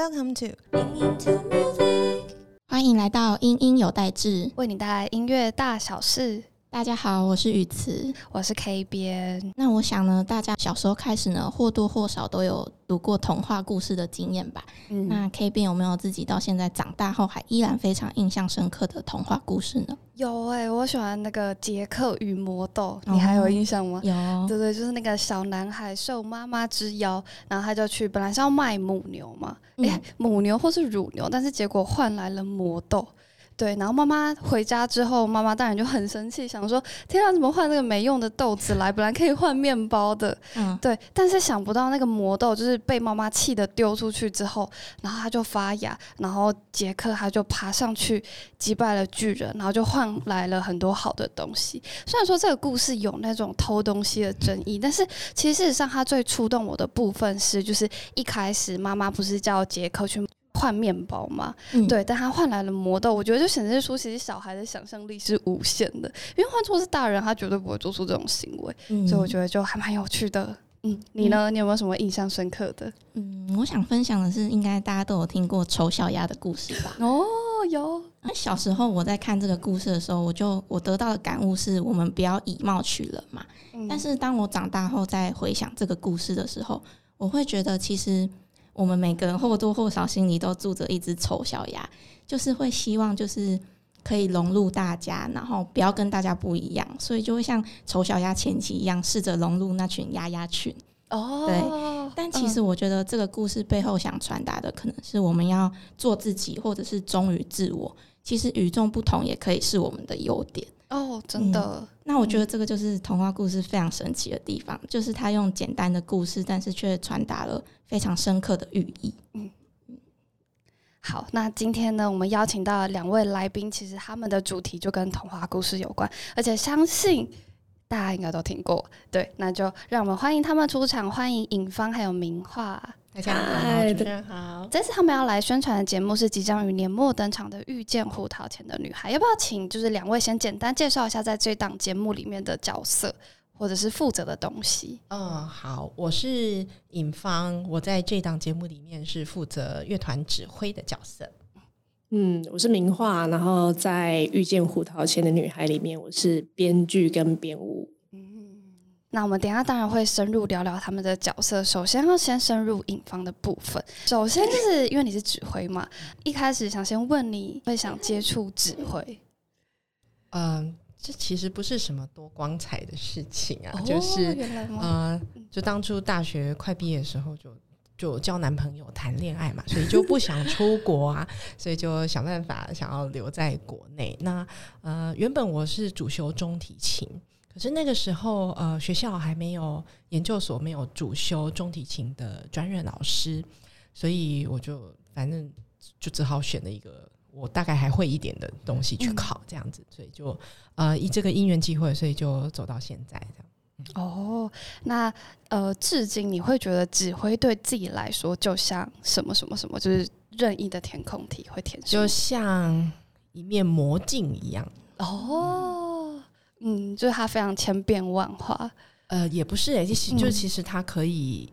Welcome to 欢迎来到音音有代志，为你带来音乐大小事。大家好，我是雨慈。我是 K 边。那我想呢，大家小时候开始呢，或多或少都有读过童话故事的经验吧？嗯，那 K 边有没有自己到现在长大后还依然非常印象深刻的童话故事呢？有哎、我喜欢那个杰克与魔豆，哦你还有印象吗？有，对对，就是那个小男孩受妈妈之邀，然后他就去，本来是要卖母牛嘛，嗯诶，母牛或是乳牛，但是结果换来了魔豆。对，然后妈妈回家之后，妈妈当然就很生气，想说：天啊，怎么换那个没用的豆子来？本来可以换面包的。嗯，对，但是想不到那个魔豆就是被妈妈气的丢出去之后，然后它就发芽，然后杰克他就爬上去击败了巨人，然后就换来了很多好的东西。虽然说这个故事有那种偷东西的争议，但是其实事实上它最触动我的部分是，就是一开始妈妈不是叫杰克去。换面包嘛，嗯，对，但他换来了魔豆，我觉得就显示出其实小孩的想象力是无限的，因为换错是大人，他绝对不会做出这种行为。嗯所以我觉得就还蛮有趣的。嗯，你呢？你有没有什么印象深刻的？嗯，我想分享的是，应该大家都有听过丑小鸭的故事吧？哦，有，那小时候我在看这个故事的时候，我就我得到的感悟是我们不要以貌取人嘛。嗯但是当我长大后再回想这个故事的时候，我会觉得其实我们每个人或多或少心里都住着一只丑小鸭，就是会希望就是可以融入大家，然后不要跟大家不一样，所以就会像丑小鸭前期一样，试着融入那群鸭鸭群。哦，对但其实我觉得这个故事背后想传达的，可能是我们要做自己，或者是忠于自我。其实与众不同也可以是我们的优点。哦，真的，那我觉得这个就是童话故事非常神奇的地方，就是它用简单的故事，但是却传达了非常深刻的寓意。嗯好。那今天呢，我们邀请到两位来宾，其实他们的主题就跟童话故事有关，而且相信大家应该都听过。对，那就让我们欢迎他们出场，欢迎尹芳还有明画。大家好，大家好。这次他们要来宣传的节目是即将于年末登场的《遇见胡桃钳的女孩》，要不要请就是两位先简单介绍一下在这档节目里面的角色，或者是负责的东西？嗯，好，我是尹芳，我在这档节目里面是负责乐团指挥的角色。嗯，我是名画，然后在《遇见胡桃钳的女孩》里面，我是编剧跟编舞。那我们等一下当然会深入聊聊他们的角色。首先要先深入影方的部分。首先就是因为你是指挥嘛，一开始想先问你会想接触指挥，嗯，这其实不是什么多光彩的事情啊，就是哦原来吗？呃，就当初大学快毕业的时候就。就交男朋友谈恋爱嘛，所以就不想出国啊，所以就想办法想要留在国内。那呃，原本我是主修中提琴，可是那个时候呃，学校还没有研究所没有主修中提琴的专任老师，所以我就反正就只好选了一个我大概还会一点的东西去考，这样子，所以就呃以这个因缘机会，所以就走到现在这样。哦，那呃，至今你会觉得指挥对自己来说就像什么什么什么，就是任意的填空题会填就像一面魔镜一样。哦，嗯，就是它非常千变万化。呃，也不是诶、其实嗯。就其实它可以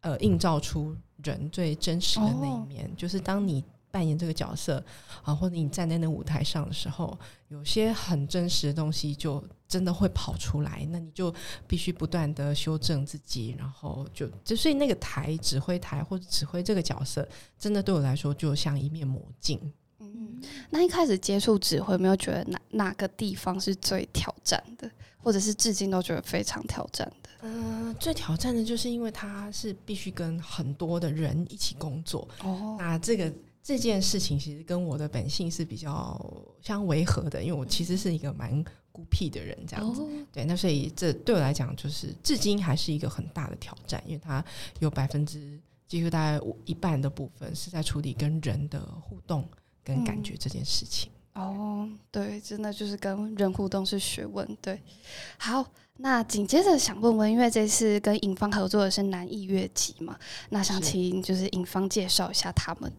呃映照出人最真实的那一面，就是当你扮演这个角色啊、或者你站在那舞台上的时候，有些很真实的东西就真的会跑出来，那你就必须不断的修正自己，然后就就所以那个台指挥台或者指挥这个角色，真的对我来说就像一面魔镜。嗯，那一开始接触指挥，有没有觉得哪哪个地方是最挑战的，或者是至今都觉得非常挑战的？嗯、最挑战的就是因为他是必须跟很多的人一起工作，哦，那这个这件事情其实跟我的本性是比较相违和的，因为我其实是一个蛮孤僻的人，这样子。哦，对，那所以这对我来讲，就是至今还是一个很大的挑战，因为它有百分之几乎大概一半的部分是在处理跟人的互动跟感觉这件事情。哦，对，真的就是跟人互动是学问。对，好，那紧接着想问问，因为这次跟尹方合作的是南艺乐集嘛，那想是请就是尹方介绍一下他们。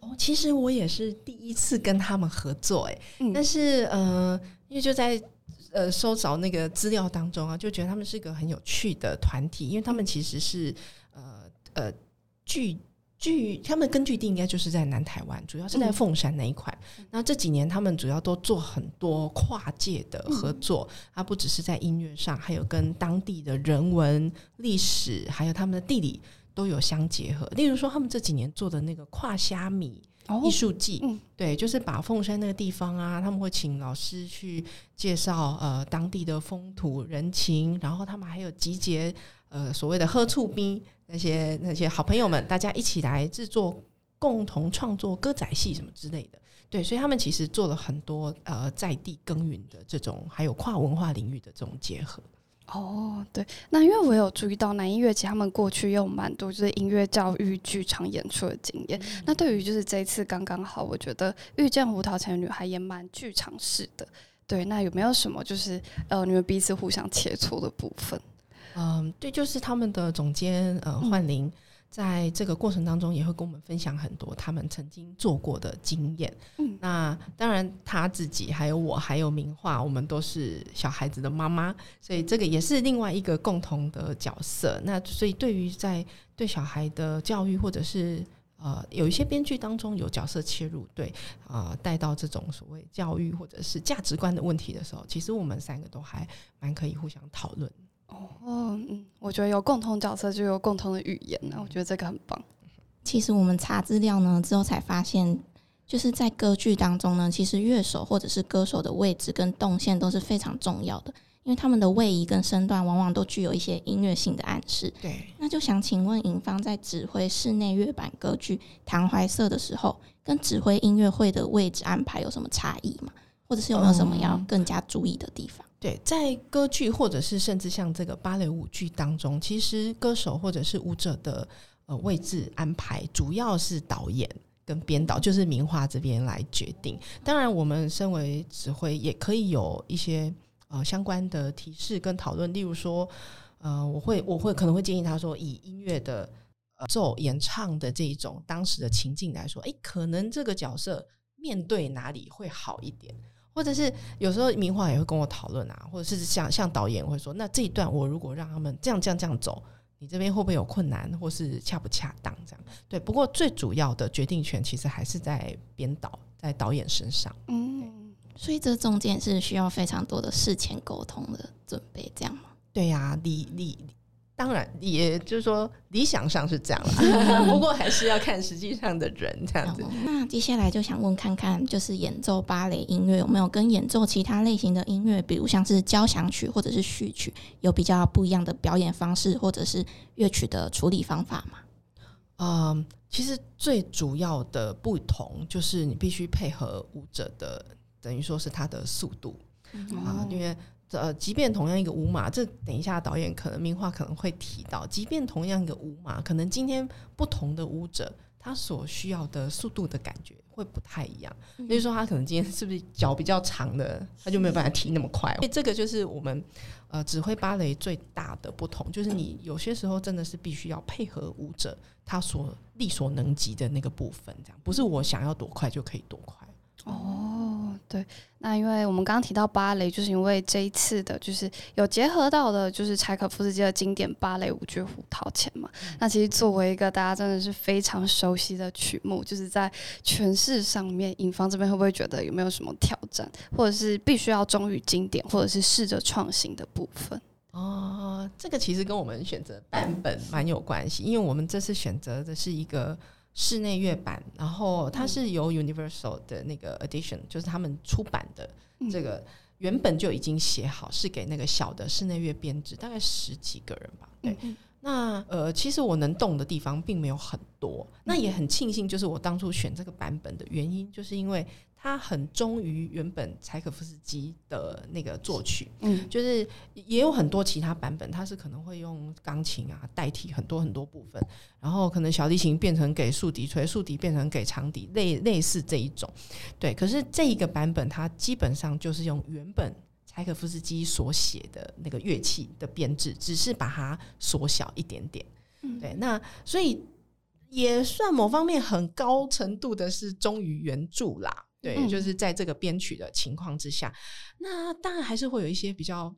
哦，其实我也是第一次跟他们合作，哎，嗯但是呃，因为就在呃搜找那个资料当中啊，就觉得他们是一个很有趣的团体，因为他们其实是呃呃据据他们根据地应该就是在南台湾，主要是在嗯凤山那一块。那这几年他们主要都做很多跨界的合作，它不只是在音乐上，还有跟当地的人文、历史，还有他们的地理都有相结合。例如说，他们这几年做的那个跨虾米哦艺术季，嗯对，就是把凤山那个地方啊，他们会请老师去介绍呃当地的风土人情，然后他们还有集结呃所谓的喝醋兵那些那些好朋友们，大家一起来制作共同创作歌仔戏什么之类的。对，所以他们其实做了很多呃在地耕耘的这种，还有跨文化领域的这种结合。哦，对，那因为我有注意到南音乐节，他们过去也有蛮多就是音乐教育、剧场演出的经验。那对于就是这一次刚刚好，我觉得遇见胡桃钳的女孩也蛮剧场式的。对，那有没有什么就是呃，你们彼此互相切磋的部分？嗯，对，就是他们的总监呃嗯焕玲，在这个过程当中也会跟我们分享很多他们曾经做过的经验。嗯那当然他自己还有我还有明画，我们都是小孩子的妈妈，所以这个也是另外一个共同的角色。那所以对于在对小孩的教育或者是呃，有一些编剧当中有角色切入，对，呃，带到这种所谓教育或者是价值观的问题的时候，其实我们三个都还蛮可以互相讨论。哦，嗯，我觉得有共同角色就有共同的语言呢，我觉得这个很棒。其实我们查资料呢之后才发现，就是在歌剧当中呢，其实乐手或者是歌手的位置跟动线都是非常重要的，因为他们的位移跟身段往往都具有一些音乐性的暗示。对，那就想请问尹芳在指挥室内乐版歌剧《唐怀瑟》的时候，跟指挥音乐会的位置安排有什么差异吗？或者是有没有什么要嗯更加注意的地方？对，在歌剧或者是甚至像这个芭蕾舞剧当中，其实歌手或者是舞者的呃位置安排，主要是导演跟编导，就是名画这边来决定。当然，我们身为指挥，也可以有一些呃相关的提示跟讨论，例如说，呃，我会我会可能会建议他说，以音乐的呃奏演唱的这一种当时的情境来说，诶，可能这个角色面对哪里会好一点。或者是有时候名画也会跟我讨论啊，或者是像像导演会说，那这一段我如果让他们这样这样这样走，你这边会不会有困难，或是恰不恰当这样？对，不过最主要的决定权其实还是在编导在导演身上。嗯，所以这中间是需要非常多的事前沟通的准备，这样吗？对呀、理理当然也就是说理想上是这样啦，不过还是要看实际上的人这样子。哦那接下来就想问看看，就是演奏芭蕾音乐有没有跟演奏其他类型的音乐，比如像是交响曲或者是序曲，有比较不一样的表演方式，或者是乐曲的处理方法吗？嗯，其实最主要的不同就是你必须配合舞者的，等于说是他的速度。啊哦，因为呃，即便同样一个舞码，这等一下导演可能名画可能会提到，即便同样一个舞码，可能今天不同的舞者他所需要的速度的感觉会不太一样。比如说，他可能今天是不是脚比较长的，他就没有办法踢那么快。所以这个就是我们呃指挥芭蕾最大的不同，就是你有些时候真的是必须要配合舞者他所力所能及的那个部分，这样不是我想要多快就可以多快。哦，对，那因为我们刚刚提到芭蕾，就是因为这一次的，就是有结合到的，就是柴可夫斯基的经典芭蕾舞剧《胡桃钳》嘛。那其实作为一个大家真的是非常熟悉的曲目，就是在诠释上面，影方这边会不会觉得有没有什么挑战，或者是必须要忠于经典，或者是试着创新的部分？哦，这个其实跟我们选择版本蛮有关系，因为我们这次选择的是一个室内乐版，然后它是由 Universal 的那个 Edition，就是他们出版的这个原本就已经写好，是给那个小的室内乐编制，大概十几个人吧。对，那呃，其实我能动的地方并没有很多，那也很庆幸，就是我当初选这个版本的原因，就是因为它很忠于原本柴可夫斯基的那个作曲。嗯就是也有很多其他版本，他是可能会用钢琴啊代替很多很多部分，然后可能小提琴变成给竖笛吹，竖笛变成给长笛，类类似这一种。对，可是这一个版本它基本上就是用原本柴可夫斯基所写的那个乐器的编制，只是把它缩小一点点。对，那所以也算某方面很高程度的是忠于原著啦。对，嗯就是在这个编曲的情况之下，那当然还是会有一些比较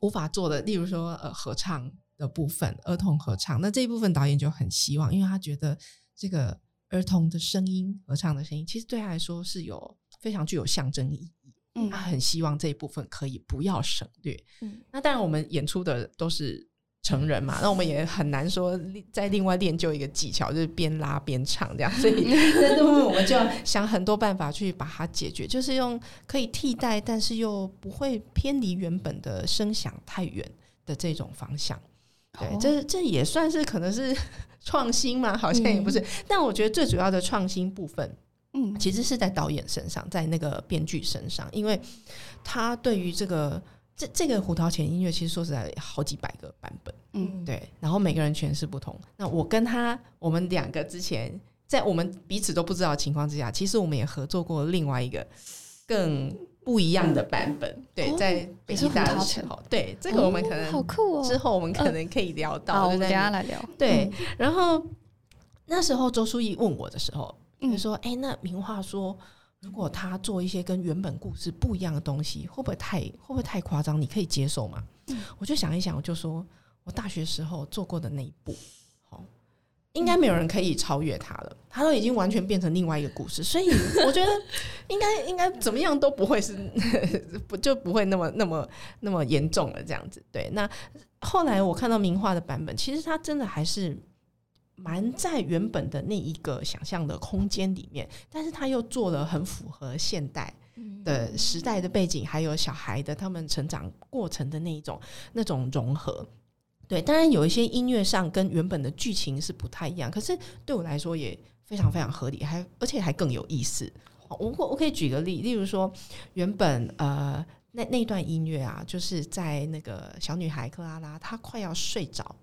无法做的，例如说呃合唱的部分，儿童合唱。那这一部分导演就很希望，因为他觉得这个儿童的声音、合唱的声音，其实对他来说是有非常具有象征意义。嗯他很希望这一部分可以不要省略。嗯那当然，我们演出的都是成人嘛，那我们也很难说再另外练就一个技巧，就是边拉边唱这样。所以在这部分，我们就要想很多办法去把它解决，就是用可以替代，但是又不会偏离原本的声响太远的这种方向。对，哦这这也算是可能是创新嘛，好像也不是。但我觉得最主要的创新部分，嗯其实是在导演身上，在那个编剧身上，因为他对于这个这这个胡桃钳音乐，其实说实在好几百个版本，嗯对，然后每个人诠释不同。那我跟他，我们两个之前在我们彼此都不知道的情况之下，其实我们也合作过另外一个更不一样的版本。对，哦在北京大对这个我们可哦好能酷哦，之后我们可能可以聊到，好，我们等下来聊。对，然后那时候周书毅问我的时候，嗯就说：“哎、那名画说，如果他做一些跟原本故事不一样的东西，会不会太会不会太夸张？你可以接受吗？”我就想一想，我就说我大学时候做过的那一部，好，应该没有人可以超越他了。他都已经完全变成另外一个故事，所以 我觉得应该应该怎么样都不会是不 就不会那么那么那么严重了这样子。对，那后来我看到名画的版本，其实他真的还是蛮在原本的那一个想象的空间里面，但是他又做了很符合现代嗯的时代的背景，还有小孩的他们成长过程的那一种那种融合。对，当然有一些音乐上跟原本的剧情是不太一样，可是对我来说也非常非常合理，还而且还更有意思。我我我可以举个例，例如说原本呃那那段音乐啊，就是在那个小女孩克拉拉她快要睡着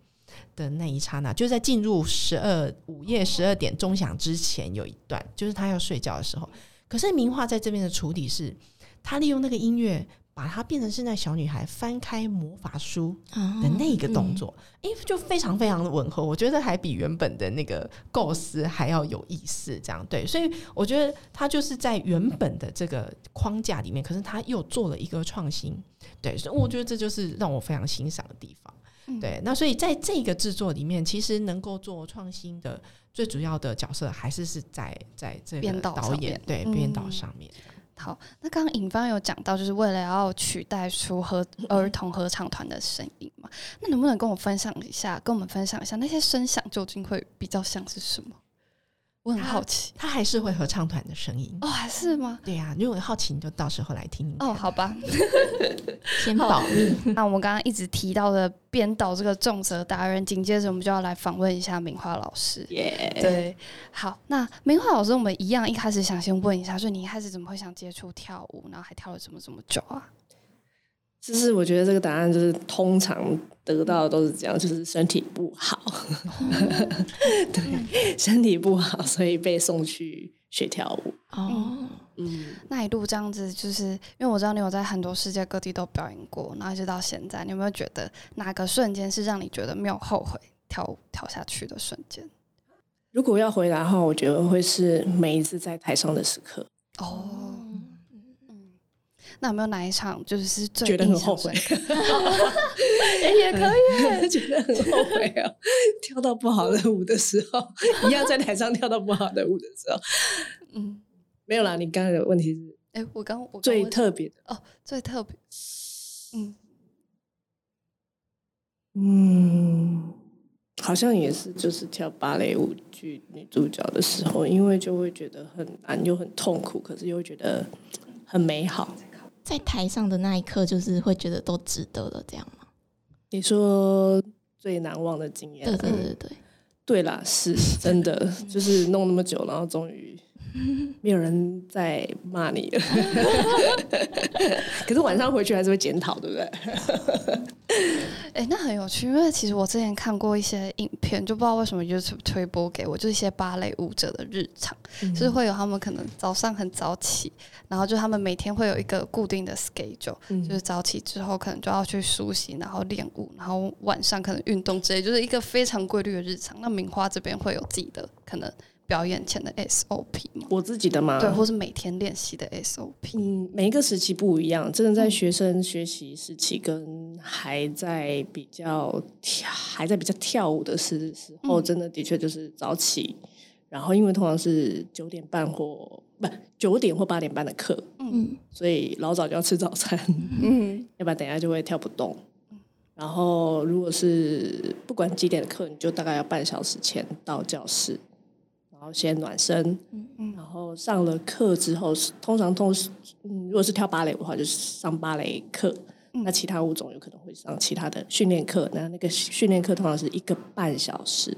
的那一刹那，就在进入十二午夜十二点钟响之前有一段，就是他要睡觉的时候。可是名画在这边的处理是，他利用那个音乐。把它变成是那小女孩翻开魔法书哦的那个动作，诶，就非常非常的吻合，我觉得还比原本的那个构思还要有意思。这样对，所以我觉得他就是在原本的这个框架里面，可是他又做了一个创新。对，所以我觉得这就是让我非常欣赏的地方。嗯对，那所以在这个制作里面，其实能够做创新的最主要的角色，还是是在在这个导演对嗯编导上面。好，那刚刚尹芳有讲到，就是为了要取代出合 儿童合唱团的声音嘛，那能不能跟我分享一下，跟我们分享一下那些声响究竟会比较像是什么？我很好奇。他还是会合唱团的声音。哦，还是吗？对呀、如果好奇，你就到时候来听。哦，好吧。先保密。那我们刚刚一直提到的编导这个重责达人，紧接着我们就要来访问一下明华老师。耶、对，好，那明华老师，我们一样一开始想先问一下，所以你一开始怎么会想接触跳舞，然后还跳了这么这么久啊？就是我觉得这个答案就是通常得到的都是这样，就是身体不好，对，身体不好，所以被送去学跳舞。哦，嗯，那一路这样子，就是因为我知道你有在很多世界各地都表演过，然后一直到现在，你有没有觉得哪个瞬间是让你觉得没有后悔跳舞跳下去的瞬间？如果要回答的话，我觉得会是每一次在台上的时刻，哦，嗯，那有没有哪一场就是是最觉得很后悔。深刻也可以，觉得很后悔哦。跳到不好的舞的时候，一样在台上跳到不好的舞的时候，嗯，没有啦。你刚才的问题是哎、我刚我最特别的，哦，最特别，嗯，嗯，好像也是，就是跳芭蕾舞剧女主角的时候，因为就会觉得很难又很痛苦，可是又觉得很美好。在台上的那一刻，就是会觉得都值得了，这样吗？你说最难忘的经验？对对对对，对啦，是真的，就是弄那么久，然后终于 没有人在骂你了。可是晚上回去还是会检讨，对不对？哎、那很有趣，因为其实我之前看过一些影片，就不知道为什么 YouTube 推播给我，就是一些芭蕾舞者的日常，就是会有他们可能早上很早起，然后就他们每天会有一个固定的 schedule，、嗯就是早起之后可能就要去梳洗，然后练舞，然后晚上可能运动之类，就是一个非常规律的日常。那明花这边会有自己的可能表演前的 SOP 吗？我自己的嘛，对，或是每天练习的 SOP。嗯，每一个时期不一样。真的在学生学习时期，跟还在比较跳还在比较跳舞的时时候，嗯真的的确就是早起，然后因为通常是九点半或不九点或八点半的课，嗯所以老早就要吃早餐，嗯要不然等一下就会跳不动。然后如果是不管几点的课，你就大概要半小时前到教室，然后先暖身，嗯然后上了课之后，通常通嗯，如果是跳芭蕾舞的话，就是上芭蕾课。那其他舞种有可能会上其他的训练课，那那个训练课通常是一个半小时，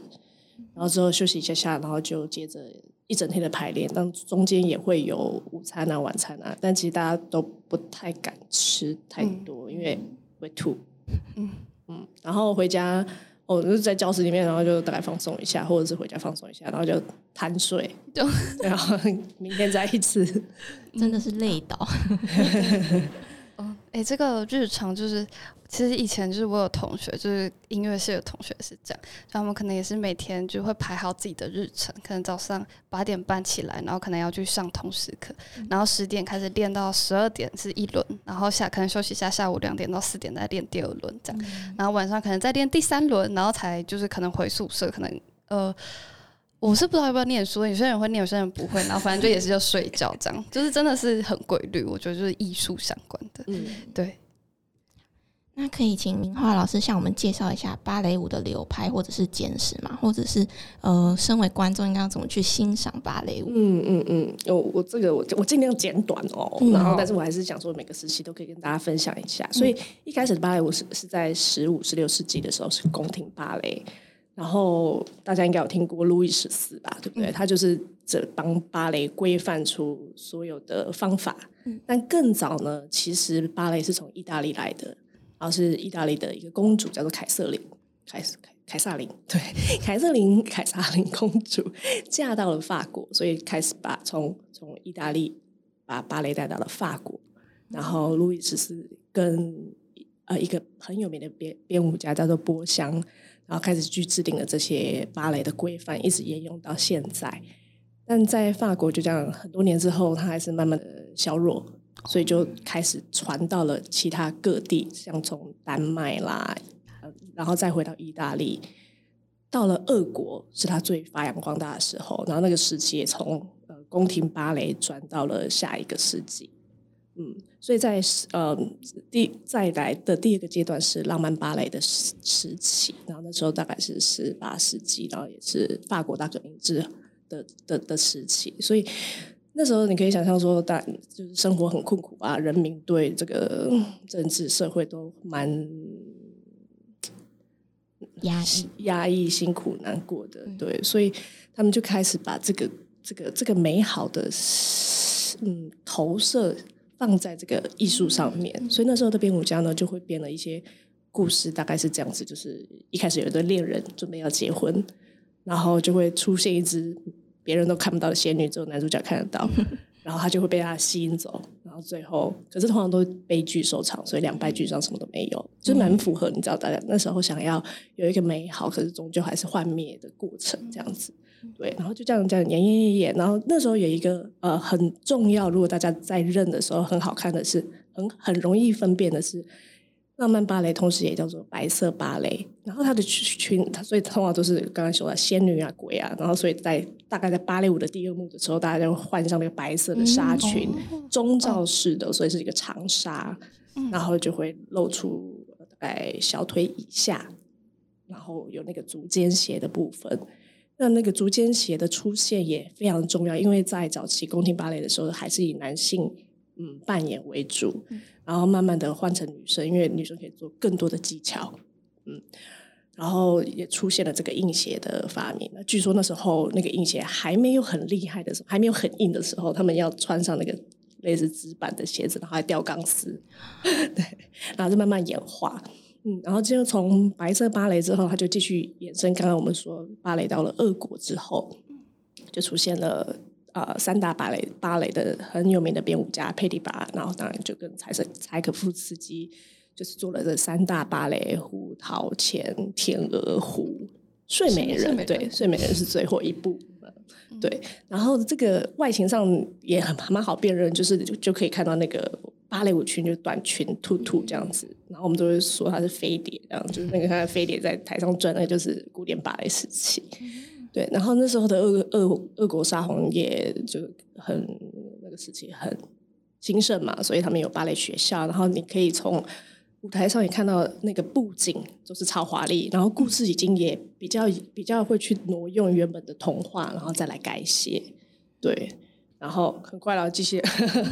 然后之后休息一下下，然后就接着一整天的排练。但中间也会有午餐啊、晚餐啊，但其实大家都不太敢吃太多，因为会吐。嗯嗯，然后回家，哦，就是在教室里面，然后就大概放松一下，或者是回家放松一下，然后就贪睡，对然后 明天再一次。真的是累倒。哦，哎、这个日常就是，其实以前就是我有同学，就是音乐系的同学是这样，就他们可能也是每天就会排好自己的日程，可能早上八点半起来，然后可能要去上通识课，然后十点开始练到十二点是一轮，然后下可能休息一下，下午两点到四点再练第二轮这样，然后晚上可能再练第三轮，然后才就是可能回宿舍，可能呃。我是不知道要不要念书，有些人会念，有些人不会，然后反正就也是就睡觉这样，就是真的是很规律，我觉得就是艺术相关的，嗯，对。那可以请明华老师向我们介绍一下芭蕾舞的流派或者是简史吗？或者是呃，身为观众应该要怎么去欣赏芭蕾舞？嗯嗯嗯，我我这个我我尽量简短哦，嗯然后但是我还是想说每个时期都可以跟大家分享一下。所以一开始的芭蕾舞是是在十五、十六世纪的时候是宫廷芭蕾，然后大家应该有听过路易十四吧，对不对？他就是这帮芭蕾规范出所有的方法。但更早呢，其实芭蕾是从意大利来的，然后是意大利的一个公主叫做凯瑟琳，凯凯凯撒琳，对，凯瑟琳凯瑟琳公主嫁到了法国，所以开始把从从意大利把芭蕾带到了法国，然后路易十四跟呃一个很有名的编编舞家叫做波香，然后开始去制定了这些芭蕾的规范，一直沿用到现在。但在法国就这样很多年之后，它还是慢慢的削弱，所以就开始传到了其他各地，像从丹麦啦，然后再回到意大利，到了俄国是他最发扬光大的时候，然后那个时期也从呃宫廷芭蕾转到了下一个世纪。嗯，所以在呃第再来的第二个阶段是浪漫芭蕾的时时期，然后那时候大概是十八世纪，然后也是法国大革命之的的的时期，所以那时候你可以想象说，大就是生活很困苦啊，人民对这个政治社会都蛮压抑，压抑、辛苦、难过的，对，所以他们就开始把这个、这个、这个美好的嗯投射放在这个艺术上面，所以那时候的编舞家呢，就会编了一些故事，大概是这样子，就是一开始有一对恋人准备要结婚，然后就会出现一只别人都看不到的仙女，只有男主角看得到，然后他就会被他吸引走，然后最后可是通常都悲剧收场，所以两败俱伤，什么都没有，就蛮符合你知道大家那时候想要有一个美好，可是终究还是幻灭的过程，这样子。对，然后就这样这样演演演演，然后那时候有一个呃很重要，如果大家在认的时候很好看的是，很很容易分辨的是浪漫芭蕾，同时也叫做白色芭蕾。然后它的裙，它所以通常都是刚刚说的仙女啊、鬼啊，然后所以在大概在芭蕾舞的第二幕的时候，大家就换上那个白色的纱裙，中罩式的，所以是一个长纱，然后就会露出大概小腿以下，然后有那个足尖鞋的部分。那那个足尖鞋的出现也非常重要，因为在早期宫廷芭蕾的时候，还是以男性嗯扮演为主，然后慢慢的换成女生，因为女生可以做更多的技巧，嗯，然后也出现了这个硬鞋的发明。那据说那时候那个硬鞋还没有很厉害的时候，还没有很硬的时候，他们要穿上那个类似纸板的鞋子，然后还吊钢丝，对，然后就慢慢演化。嗯，然后就从白色芭蕾之后，它就继续衍生。刚刚我们说芭蕾到了俄国之后，就出现了呃三大芭蕾芭蕾的很有名的编舞家佩蒂巴，然后当然就跟柴可柴可夫斯基就是做了这三大芭蕾：胡桃钳、天鹅湖、睡美人。对，睡美人是最后一部。对，然后这个外形上也很蛮好辨认，就是就就可以看到那个芭蕾舞裙，就短裙、兔兔这样子。然后我们都会说它是飞碟，这样就是那个看飞碟在台上转，那就是古典芭蕾时期。对，然后那时候的俄俄俄国沙皇也就很那个时期很兴盛嘛，所以他们有芭蕾学校，然后你可以从舞台上也看到那个布景都是超华丽，然后故事已经也比较比较会去挪用原本的童话，然后再来改写，对。然后很快了，继续，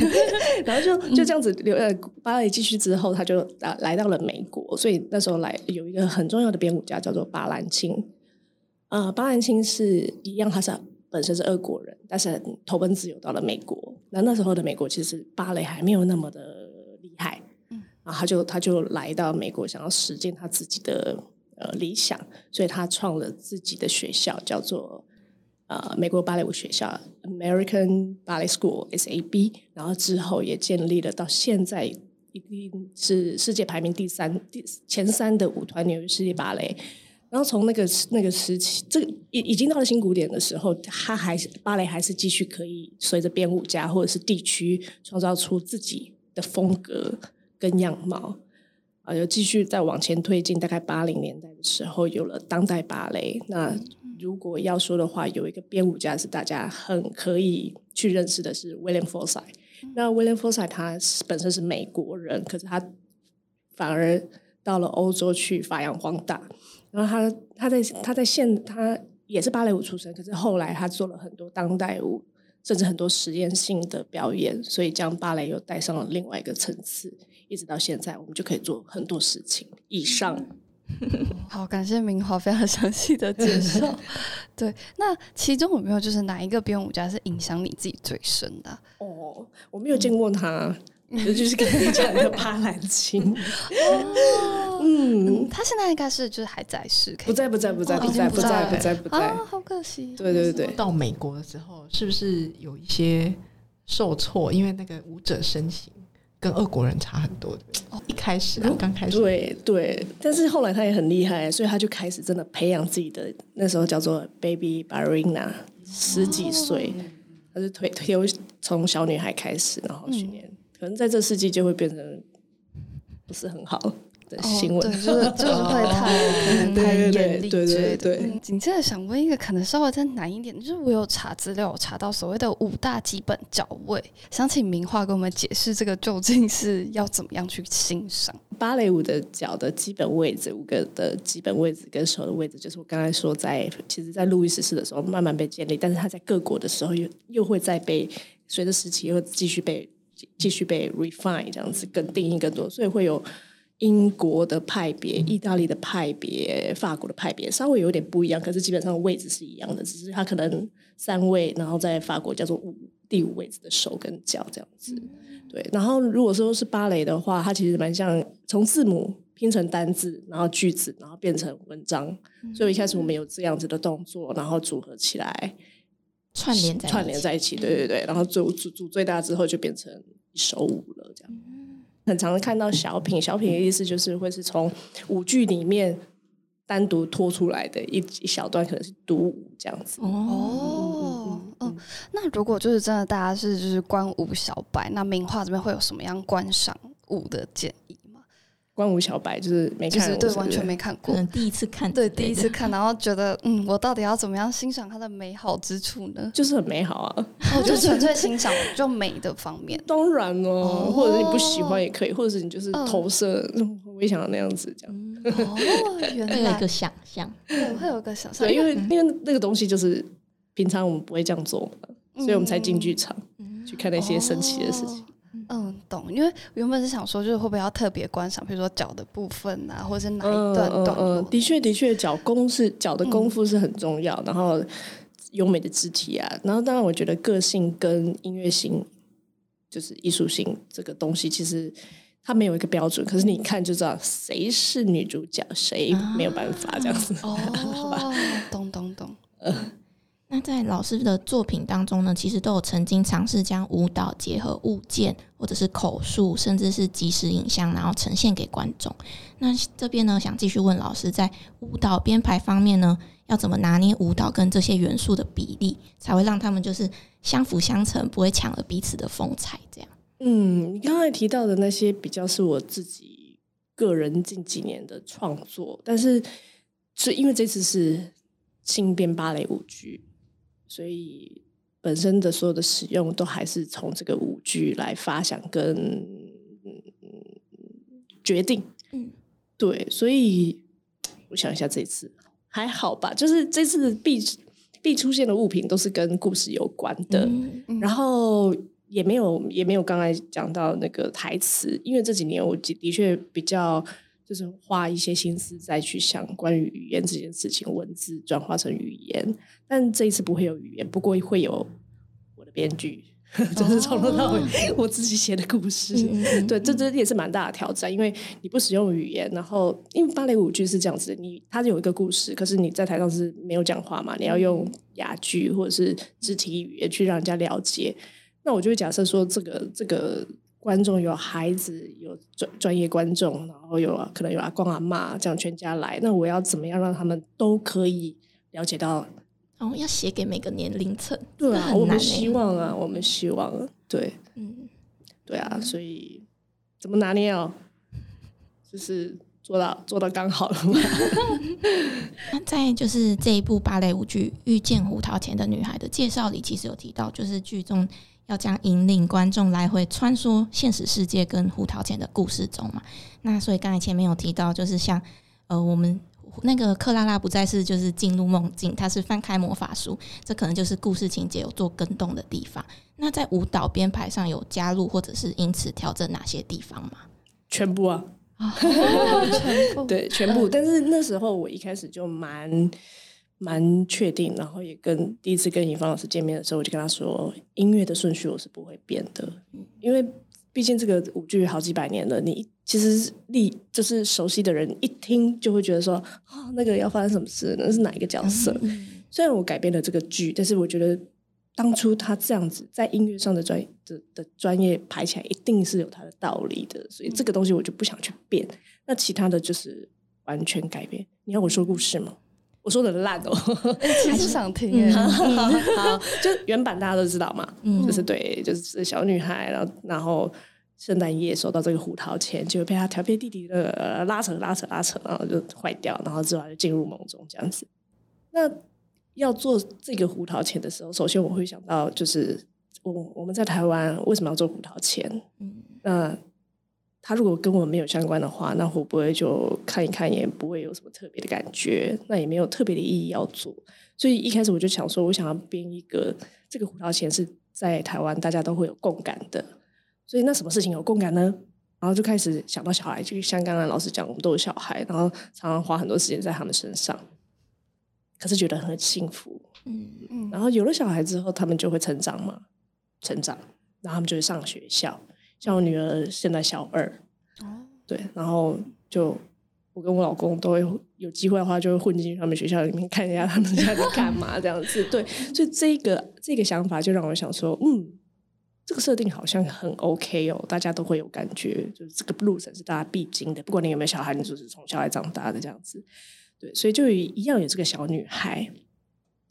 然后就就这样子留呃芭蕾继续之后，他就啊来到了美国，所以那时候来有一个很重要的编舞家叫做巴兰钦，呃，巴兰钦是一样，他是本身是俄国人，但是投奔自由到了美国。那那时候的美国其实芭蕾还没有那么的厉害，嗯，然后他就他就来到美国，想要实践他自己的呃理想，所以他创了自己的学校，叫做。呃，美国芭蕾舞学校 American Ballet School（SAB），然后之后也建立了到现在一定是世界排名第三、第前三的舞团纽约世界芭蕾。然后从那个那个时期，这个已已经到了新古典的时候，他还是芭蕾还是继续可以随着编舞家或者是地区创造出自己的风格跟样貌啊，又继续再往前推进。大概八零年代的时候，有了当代芭蕾那。如果要说的话，有一个编舞家是大家很可以去认识的，是 William Forsythe。那 William Forsythe 他本身是美国人，可是他反而到了欧洲去发扬光大。然后他他在他在现他也是芭蕾舞出身，可是后来他做了很多当代舞，甚至很多实验性的表演，所以将芭蕾又带上了另外一个层次。一直到现在，我们就可以做很多事情。以上。好，感谢明华非常详细的介绍。对，那其中有没有就是哪一个编舞家是影响你自己最深的？哦，我没有见过他，就是跟你讲的巴兰钦。哦，嗯，他现在应该是就是还在世，不在，不在，不在，不在，不在，不在，不在。啊，好可惜。对对对，到美国的时候是不是有一些受挫？因为那个舞者身形。跟俄国人差很多，一开始啊，刚开始，对对，但是后来他也很厉害，所以他就开始真的培养自己的，那时候叫做 baby ballerina，十几岁，他是推推从小女孩开始，然后训练，可能在这世纪就会变成不是很好。的新闻，对，就是就是会太太严厉，对对对。紧接着想问一个可能稍微再难一点，就是我有查资料，查到所谓的五大基本脚位，想请明画给我们解释这个究竟是要怎么样去欣赏芭蕾舞的脚的基本位置，五个的基本位置跟手的位置，就是我刚才说在，其实，在路易十四的时候慢慢被建立，但是它在各国的时候又又会再被随着时期又继续被继续被 refine 这样子更定义更多，所以会有。英国的派别、意大利的派别、法国的派别稍微有点不一样，可是基本上位置是一样的，只是它可能三位，然后在法国叫做五第五位置的手跟脚这样子。对，然后如果说是芭蕾的话，它其实蛮像从字母拼成单字，然后句子，然后变成文章。所以一开始我们有这样子的动作，然后组合起来，串联在串联在一起。对对对，然后组组组最大之后就变成一首舞了，这样。很常看到小品，小品的意思就是会是从舞剧里面单独拖出来的一一小段，可能是独舞这样子。哦，嗯，那如果就是真的，大家是就是观舞小白，那名画这边会有什么样观赏舞的建议？观舞小白就是没看，对，完全没看过，第一次看，对，第一次看，然后觉得，嗯，我到底要怎么样欣赏它的美好之处呢？就是很美好啊，我 就纯粹欣赏就美的方面。当然哦，或者是你不喜欢也可以，或者是你就是投射，我也想要那样子这样。哦，原来有一个想象，对，会有个想象，对，因为因为那个东西就是平常我们不会这样做嘛，所以我们才进剧场去看那些神奇的事情。嗯，懂。因为原本是想说，就是会不会要特别观赏，比如说脚的部分啊，或者是哪一段段落。的确，的确，脚功是脚的功夫是很重要，然后优美的肢体啊，然后当然，我觉得个性跟音乐性，就是艺术性这个东西，其实它没有一个标准。可是你看就知道谁是女主角，谁没有办法这样子。哦，懂懂懂。在老师的作品当中呢，其实都有曾经尝试将舞蹈结合物件，或者是口述，甚至是即时影像，然后呈现给观众。那这边呢，想继续问老师，在舞蹈编排方面呢，要怎么拿捏舞蹈跟这些元素的比例，才会让他们就是相辅相成，不会抢了彼此的风采？这样。嗯，你刚才提到的那些比较是我自己个人近几年的创作，但是是因为这次是。轻编芭蕾舞剧，所以本身的所有的使用都还是从这个舞剧来发想跟嗯决定。嗯，对，所以我想一下，这次还好吧？就是这次必必出现的物品都是跟故事有关的，嗯嗯然后也没有也没有刚才讲到那个台词，因为这几年我的的确比较就是花一些心思再去想关于语言这件事情，文字转化成语言，但这一次不会有语言，不过会有我的编剧，就是从头到尾我自己写的故事。对，这这也是蛮大的挑战，因为你不使用语言，然后因为芭蕾舞剧是这样子，你它有一个故事，可是你在台上是没有讲话嘛，你要用哑剧或者是肢体语言去让人家了解。那我就会假设说，这个这个观众有孩子，有专专业观众，然后有可能有阿公阿妈这样全家来，那我要怎么样让他们都可以了解到？然后要写给每个年龄层，对啊，我们希望啊，我们希望，对嗯，对啊，所以怎么拿捏哦？就是做到做到刚好了嘛。那在就是这一部芭蕾舞剧《遇见胡桃钳的女孩》的介绍里，其实有提到，就是剧中要将引领观众来回穿梭现实世界跟胡桃钳的故事中嘛。那所以刚才前面有提到，就是像呃我们。那个克拉拉不再是就是进入梦境，她是翻开魔法书，这可能就是故事情节有做跟动的地方。那在舞蹈编排上有加入或者是因此调整哪些地方吗？全部啊，全部 对，全部。但是那时候我一开始就蛮蛮确定，然后也跟第一次跟尹芳老师见面的时候，我就跟他说，音乐的顺序我是不会变的，因为毕竟这个舞剧好几百年了，你其实历就是熟悉的人一听就会觉得说，啊、那个要发生什么事，那是哪一个角色？嗯 虽然我改编了这个剧，但是我觉得当初他这样子在音乐上的专的的专业排起来，一定是有他的道理的，所以这个东西我就不想去变。那其他的就是完全改变。你要我说故事吗？我说的烂哦，其实 想听耶，好，就原版大家都知道嘛，嗯。就是对，就是小女孩，然后然后圣诞夜收到这个胡桃钳，就被她调皮弟弟的、呃、拉扯拉扯拉扯，然后就坏掉，然后之后就进入梦中这样子。那要做这个胡桃钳的时候，首先我会想到就是我我们在台湾为什么要做胡桃钳？嗯。那他如果跟我们没有相关的话，那会不会就看一看也不会有什么特别的感觉？那也没有特别的意义要做。所以一开始我就想说，我想要编一个这个胡桃钳是在台湾大家都会有共感的。所以那什么事情有共感呢？然后就开始想到小孩，就像刚刚老师讲，我们都有小孩，然后常常花很多时间在他们身上，可是觉得很幸福。嗯嗯然后有了小孩之后，他们就会成长嘛，成长，然后他们就会上学校。像我女儿现在小二，哦对，然后就我跟我老公都会有机会的话，就会混进他们学校里面看一下他们家在在干嘛这样子。对，所以这个这个想法就让我想说，嗯，这个设定好像很 OK 哦，大家都会有感觉，就是这个路程是大家必经的，不管你有没有小孩，你就是从小孩长大的这样子。对，所以就一样有这个小女孩。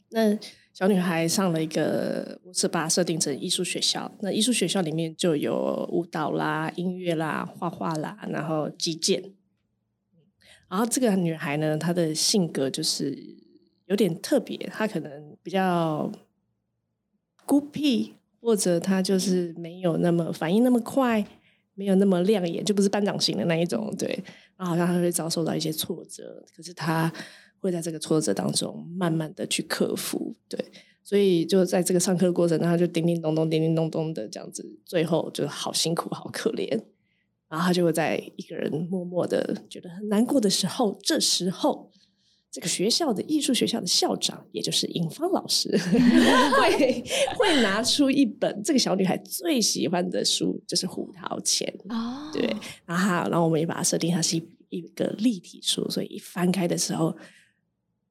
那小女孩上了一个，我是把它设定成艺术学校。那艺术学校里面就有舞蹈啦、音乐啦、画画啦，然后击剑。然后这个女孩呢，她的性格就是有点特别，她可能比较孤僻，或者她就是没有那么反应那么快，没有那么亮眼，就不是班长型的那一种。对，然后好像她会遭受到一些挫折，可是她会在这个挫折当中慢慢的去克服。对，所以就在这个上课的过程，他就叮叮咚咚、叮叮咚咚的这样子，最后就好辛苦、好可怜。然后他就会在一个人默默的觉得很难过的时候，这时候这个学校的艺术学校的校长，也就是尹芳老师，会会拿出一本这个小女孩最喜欢的书，就是《胡桃钳》。哦，对，然后它，然后我们也把它设定它是一一个立体书，所以一翻开的时候，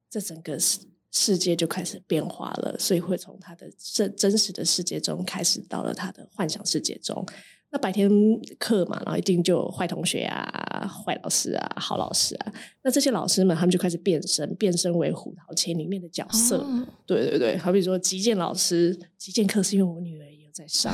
这整个世世界就开始变化了，所以会从他的真真实的世界中开始到了他的幻想世界中。那白天课嘛，然后一定就有坏同学啊、坏老师啊、好老师啊。那这些老师们，他们就开始变身，变身为虎桃钳里面的角色。哦对对对，好比说击剑老师，击剑课是因为我女儿在上，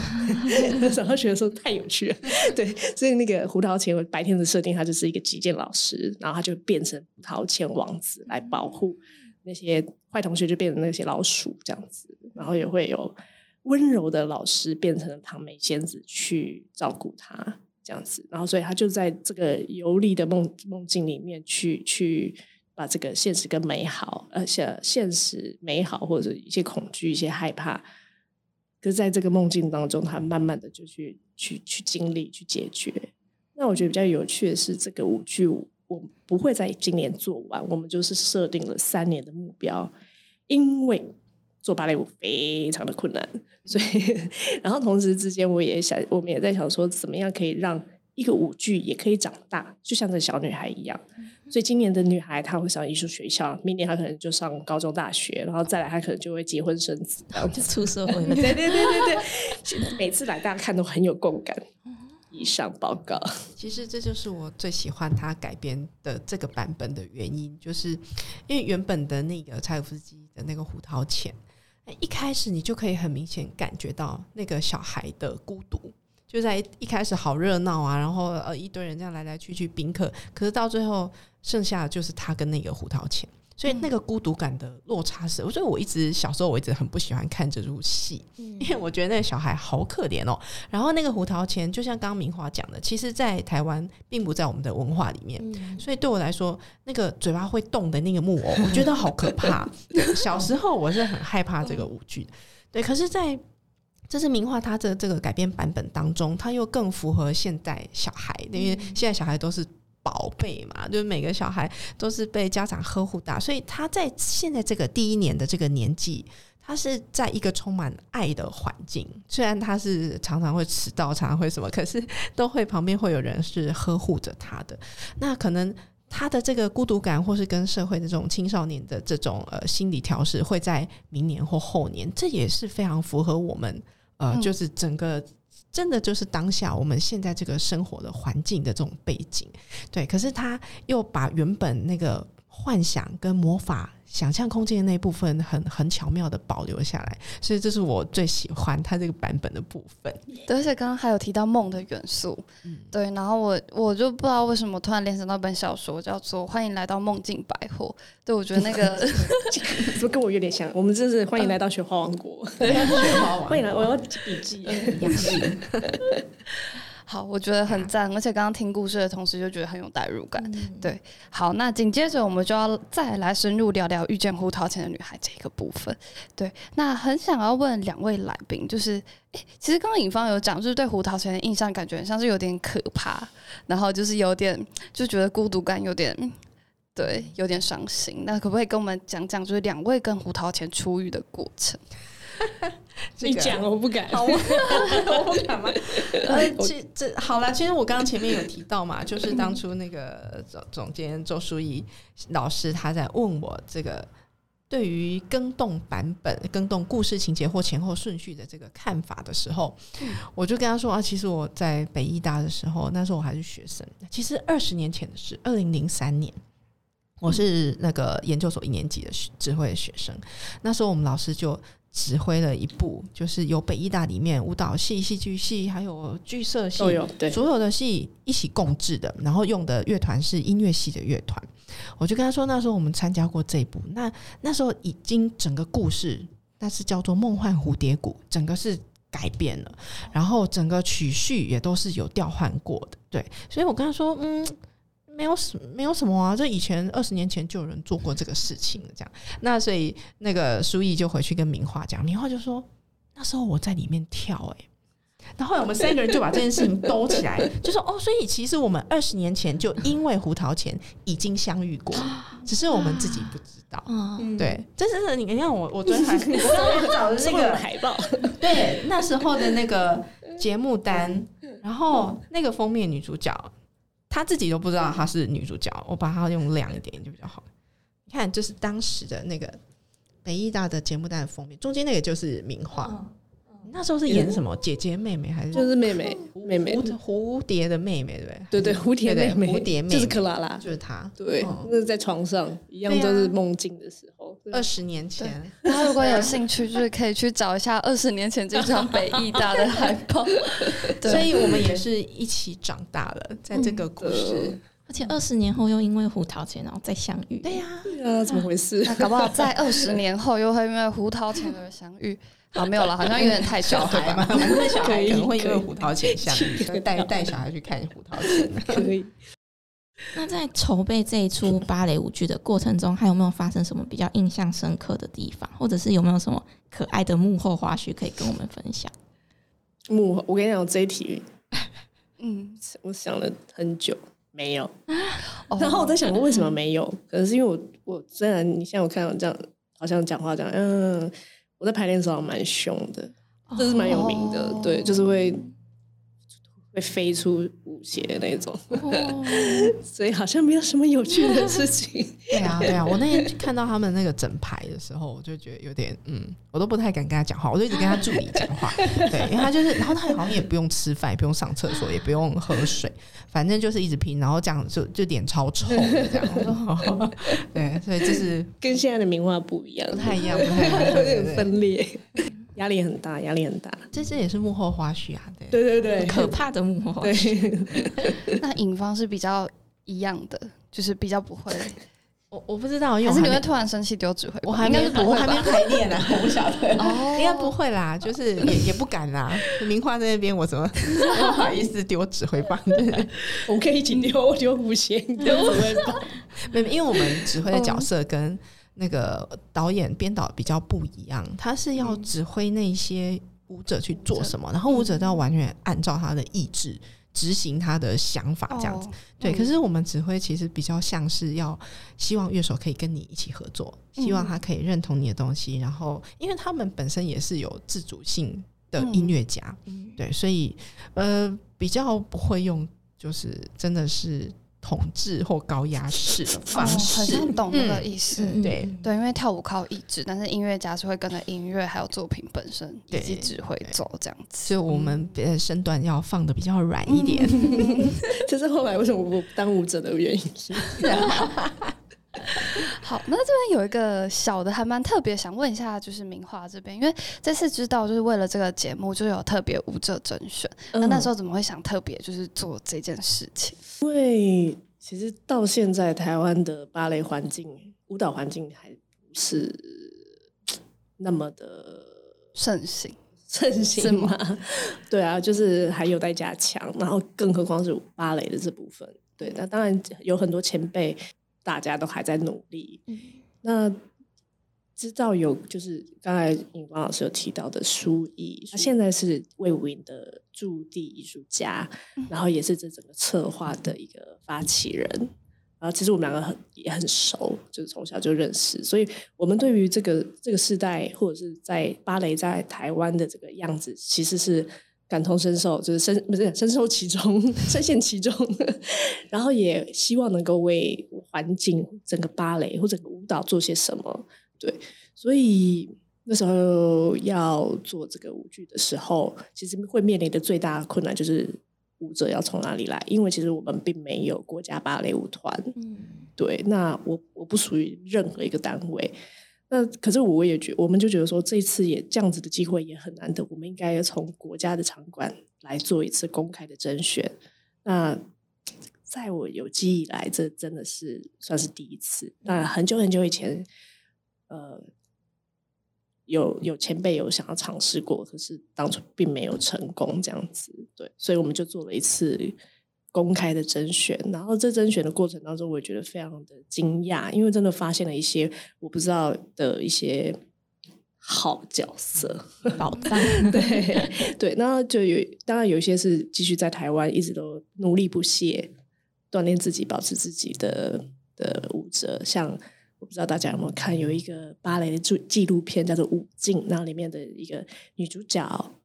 然后觉得说太有趣了，对，所以那个胡桃钳白天的设定，他就是一个击剑老师，然后他就变成胡桃钳王子来保护那些坏同学就变成那些老鼠这样子，然后也会有温柔的老师变成了唐梅仙子去照顾他这样子，然后所以他就在这个游历的梦梦境里面去去把这个现实跟美好，而且现实美好或者一些恐惧、一些害怕，可是在这个梦境当中，他慢慢的就去去去经历、去解决。那我觉得比较有趣的是，这个舞剧我不会在今年做完，我们就是设定了三年的目标，因为做芭蕾舞非常的困难，所以 然后同时之间，我也想，我们也在想说，怎么样可以让一个舞剧也可以长大，就像这小女孩一样。所以今年的女孩她会上艺术学校，明年她可能就上高中、大学，然后再来她可能就会结婚生子，然后就出社会了。对对对对对，每次来大家看都很有共感。以上报告，其实这就是我最喜欢他改编的这个版本的原因，就是因为原本的那个柴可夫斯基的那个《胡桃钳》，一开始你就可以很明显感觉到那个小孩的孤独，就在一开始好热闹啊，然后呃一堆人这样来来去去宾客，可是到最后剩下的就是他跟那个胡桃钳。所以那个孤独感的落差是，我觉得我一直小时候我一直很不喜欢看这出戏，因为我觉得那个小孩好可怜哦。然后那个胡桃钳，就像刚刚明华讲的，其实，在台湾并不在我们的文化里面，所以对我来说，那个嘴巴会动的那个木偶，我觉得好可怕。小时候我是很害怕这个舞剧，对。可是，在这是名画它的这个改编版本当中，它又更符合现代小孩，因为现在小孩都是。宝贝嘛，就是每个小孩都是被家长呵护大，所以他在现在这个第一年的这个年纪，他是在一个充满爱的环境。虽然他是常常会迟到，常常会什么，可是都会旁边会有人是呵护着他的。那可能他的这个孤独感，或是跟社会的这种青少年的这种呃心理调试，会在明年或后年，这也是非常符合我们呃，就是整个。真的就是当下我们现在这个生活的环境的这种背景，对。可是他又把原本那个幻想跟魔法。想象空间的那部分很很巧妙的保留下来，所以这是我最喜欢它这个版本的部分。对，而且刚刚还有提到梦的元素，对。然后我我就不知道为什么突然联想到本小说叫做《欢迎来到梦境百货》。对，我觉得那个是不是跟我有点像？我们真是欢迎来到雪花王国，雪花王，欢迎来，我要笔记。好，我觉得很赞，而且刚刚听故事的同时就觉得很有代入感。对，好，那紧接着我们就要再来深入聊聊遇见胡桃钳的女孩这个部分。对，那很想要问两位来宾，就是，诶，其实刚刚尹芳有讲，就是对胡桃钳的印象感觉像是有点可怕，然后就是有点就觉得孤独感有点，对，有点伤心。那可不可以跟我们讲讲，就是两位跟胡桃钳初遇的过程？你讲，我不敢。好，我 不敢吗？呃，其这好了，其实我刚刚前面有提到嘛，就是当初那个总总监周淑怡老师他在问我这个对于更动版本、更动故事情节或前后顺序的这个看法的时候，我就跟他说啊，其实我在北艺大的时候，那时候我还是学生，其实二十年前的事，二零零三年，我是那个研究所一年级的指挥学生，那时候我们老师就。指挥了一部，就是由北艺大里面舞蹈系、戏剧系还有剧社系所有的戏一起共制的，然后用的乐团是音乐系的乐团。我就跟他说，那时候我们参加过这一部，那那时候已经整个故事，那是叫做《梦幻蝴蝶谷》，整个是改变了，然后整个曲序也都是有调换过的。对，所以我跟他说，嗯。没有什没有什么啊，这以前二十年前就有人做过这个事情了，这样。那所以那个书毅就回去跟明华讲，明华就说那时候我在里面跳，哎，然后我们三个人就把这件事情兜起来，就说哦，所以其实我们二十年前就因为胡桃钳已经相遇过，只是我们自己不知道。对，这是你看我我昨天还 我找的那个海报，对，那时候的那个节目单，然后那个封面女主角。她自己都不知道她是女主角，我把它用亮一点就比较好。你看，这是当时的那个北艺大的节目单的封面，中间那个就是名画。那时候是演什么？姐姐妹妹还是？就是妹妹，妹妹蝴蝴蝶的妹妹，对对？对对，蝴蝶妹妹，蝴蝶妹就是克拉拉，就是她。对，那是在床上一样，都是梦境的时候，二十年前。大家如果有兴趣，就是可以去找一下二十年前这张北艺大的海报。所以我们也是一起长大了，在这个故事。而且二十年后又因为胡桃钳然后再相遇。对呀、对啊，怎么回事？那搞不好在二十年后又会因为胡桃钳而相遇。好，没有了，好像有点太小孩嘛，我们的小孩可能会因为胡桃钳相遇，所以带带小孩去看胡桃钳。可以。那在筹备这一出芭蕾舞剧的过程中，还有没有发生什么比较印象深刻的地方，或者是有没有什么可爱的幕后花絮可以跟我们分享？幕后，我跟你讲，这一题 嗯，我想了很久，没有。哦然后我在想，为什么没有？可能是因为我我虽然你现在我看到这样，好像讲话这样，嗯，我在排练的时候蛮凶的，这是蛮有名的，哦。对，就是会会飞出舞鞋的那种，哦，所以好像没有什么有趣的事情。对啊，对啊，我那天看到他们那个整排的时候，我就觉得有点，嗯，我都不太敢跟他讲话，我就一直跟他助理讲话，对，因为他就是，然后他好像也不用吃饭，也不用上厕所，也不用喝水，反正就是一直拼，然后这样就就脸超臭的这样，我说哦对，所以就是跟现在的名画不一样，不太一样，不太一样，有点 分裂，压力很大，压力很大。这这也是幕后花絮啊，对。对对对，可怕的幕后花絮。那尹方是比较一样的，就是比较不会，我我不知道，因为还是你会突然生气丢指挥棒？我还没应该是不会我还没吧？排练呢，我不晓得。哦应该不会啦，就是也也不敢啦。名花在那边，我怎么 不好意思丢指挥棒？我们可以一起丢，我丢五线，你丢指挥棒。没有，因为我们指挥的角色跟那个导演编导比较不一样，他是要指挥那些舞者去做什么，然后舞者都要完全按照他的意志执行他的想法，这样子。哦。对，嗯。可是我们指挥其实比较像是要希望乐手可以跟你一起合作，希望他可以认同你的东西，然后因为他们本身也是有自主性的音乐家，嗯对，所以呃比较不会用就是真的是统治或高压式的方哦很式。像懂那个意思。嗯对对，因为跳舞靠意志，但是音乐家是会跟着音乐还有作品本身以对及指挥走这样子。所以我们呃身段要放的比较软一点。这是后来为什么我不当舞者的原因。好，那这边有一个小的还蛮特别，想问一下，就是名画这边，因为这次知道就是为了这个节目就有特别舞者甄选，那那时候怎么会想特别就是做这件事情？因为其实到现在台湾的芭蕾环境、舞蹈环境还不是那么的盛行，盛是行吗嘛？对啊，就是还有待加强，然后更何况是芭蕾的这部分。对，那当然有很多前辈，大家都还在努力。那知道有就是刚才尹光老师有提到的舒艺，他现在是魏武营的驻地艺术家，然后也是这整个策划的一个发起人。然后其实我们两个很也很熟，就是从小就认识，所以我们对于这个这个时代或者是在芭蕾在台湾的这个样子，其实是感同身受，就是深不是深受其中，深陷其中，然后也希望能够为环境、整个芭蕾或整个舞蹈做些什么。对，所以那时候要做这个舞剧的时候，其实会面临的最大的困难就是舞者要从哪里来，因为其实我们并没有国家芭蕾舞团。嗯对，那我我不属于任何一个单位。那可是我也觉，我们就觉得说，这次也这样子的机会也很难得，我们应该要从国家的场馆来做一次公开的甄选。那在我有记忆以来，这真的是算是第一次。那很久很久以前，呃，有有前辈有想要尝试过，可是当初并没有成功，这样子。对，所以我们就做了一次公开的甄选。然后这甄选的过程当中，我也觉得非常的惊讶，因为真的发现了一些我不知道的一些好角色。宝藏，对对，那就有当然有一些是继续在台湾一直都努力不懈锻炼自己、保持自己的的舞者，像我不知道大家有没有看，有一个芭蕾的纪纪录片叫做《舞镜》，那里面的一个女主角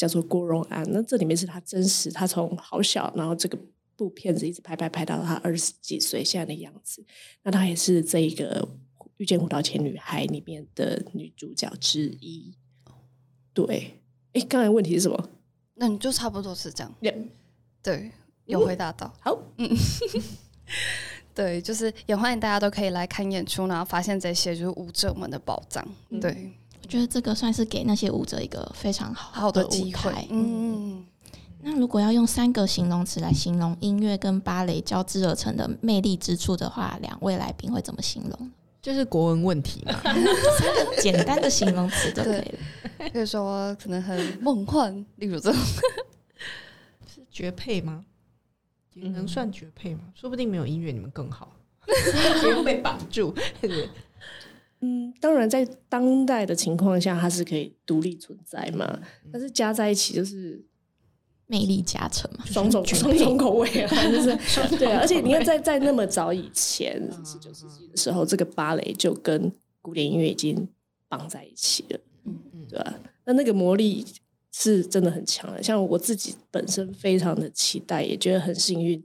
叫做郭荣安，那这里面是他真实，他从好小，然后这个部片子一直拍拍拍到他二十几岁现在的样子，那他也是这一个《遇见胡桃钳女孩》里面的女主角之一。对，哎，刚才问题是什么？那你就差不多是这样。对，有回答到。好，嗯 对，就是也欢迎大家都可以来看演出，然后发现这些就是舞者们的宝藏。嗯对，我觉得这个算是给那些舞者一个非常好好的舞机会台。。嗯，那如果要用三个形容词来形容音乐跟芭蕾交织而成的魅力之处的话，两位来宾会怎么形容？就是国文问题嘛，三个简单的形容词就可以了。比如说可能很梦幻，例如这种。是绝配吗？也能算绝配吗？说不定没有音乐你们更好，不用被绑住。嗯，当然，在当代的情况下，它是可以独立存在嘛。但是加在一起就是魅力加成嘛，双种双重口味啊，就是 对啊。而且你看，在在那么早以前，十九世纪的时候，这个芭蕾就跟古典音乐已经绑在一起了，嗯嗯，对吧？那那个魔力是真的很强的。像我自己本身非常的期待，也觉得很幸运，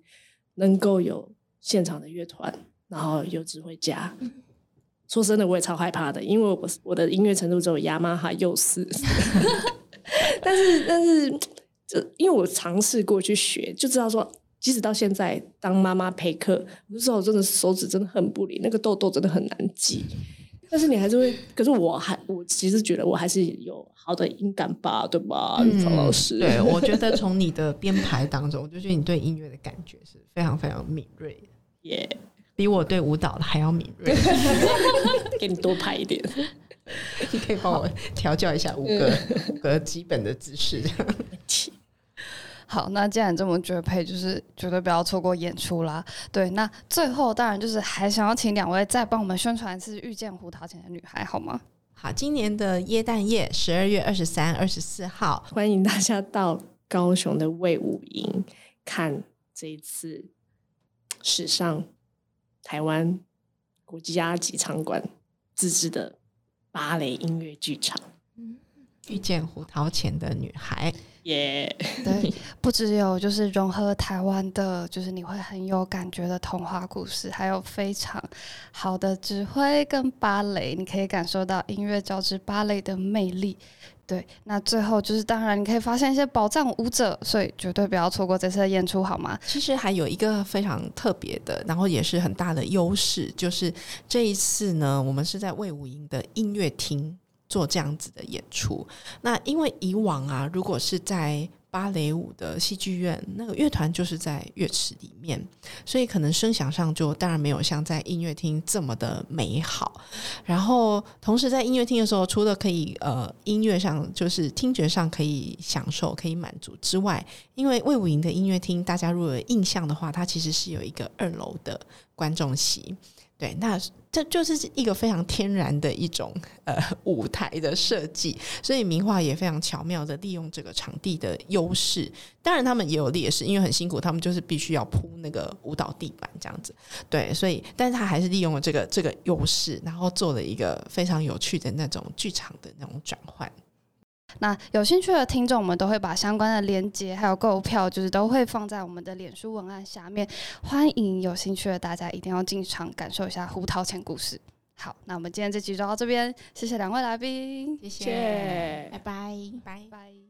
能够有现场的乐团，然后有指挥家。说真的，我也超害怕的，因为我我的音乐程度只有雅马哈幼四，但是但是，就因为我尝试过去学，就知道说，即使到现在当妈妈陪课，我知道我真的手指真的很不灵，那个痘痘真的很难记。但是你还是会，可是我还我其实觉得我还是有好的音感吧，对吧，曹老师？对，我觉得从你的编排当中，我就觉得你对音乐的感觉是非常非常敏锐，耶。比我对舞蹈的还要敏锐，给你多拍一点，你可以帮我调教一下五个五个基本的姿势。好，那既然这么绝配，就是绝对不要错过演出啦。对，那最后当然就是还想要请两位再帮我们宣传一次《遇见胡桃钳的女孩》，好吗？好，今年的耶诞夜，十二月二十三、二十四号，欢迎大家到高雄的魏武营看这一次史上。台湾国家级场馆自制的芭蕾音乐剧场，遇见胡桃钳的女孩，耶！对，不只有就是融合台湾的，就是你会很有感觉的童话故事，还有非常好的指挥跟芭蕾，你可以感受到音乐交织芭蕾的魅力。对，那最后就是当然，你可以发现一些宝藏舞者，所以绝对不要错过这次的演出，好吗？其实还有一个非常特别的，然后也是很大的优势，就是这一次呢，我们是在魏武营的音乐厅做这样子的演出。那因为以往啊，如果是在芭蕾舞的戏剧院，那个乐团就是在乐池里面，所以可能声响上就当然没有像在音乐厅这么的美好。然后，同时在音乐厅的时候，除了可以呃音乐上就是听觉上可以享受、可以满足之外，因为魏武营的音乐厅，大家如果有印象的话，它其实是有一个二楼的观众席。对，那这就是一个非常天然的一种呃 舞台的设计，所以名画也非常巧妙的利用这个场地的优势。当然，他们也有劣势，因为很辛苦，他们就是必须要铺那个舞蹈地板这样子。对，所以，但是他还是利用了这个这个优势，然后做了一个非常有趣的那种剧场的那种转换。那有兴趣的听众，我们都会把相关的链接还有购票，就是都会放在我们的脸书文案下面。欢迎有兴趣的大家一定要进场感受一下胡桃钳故事。好，那我们今天这集就到这边，谢谢两位来宾，谢谢，拜拜，拜拜。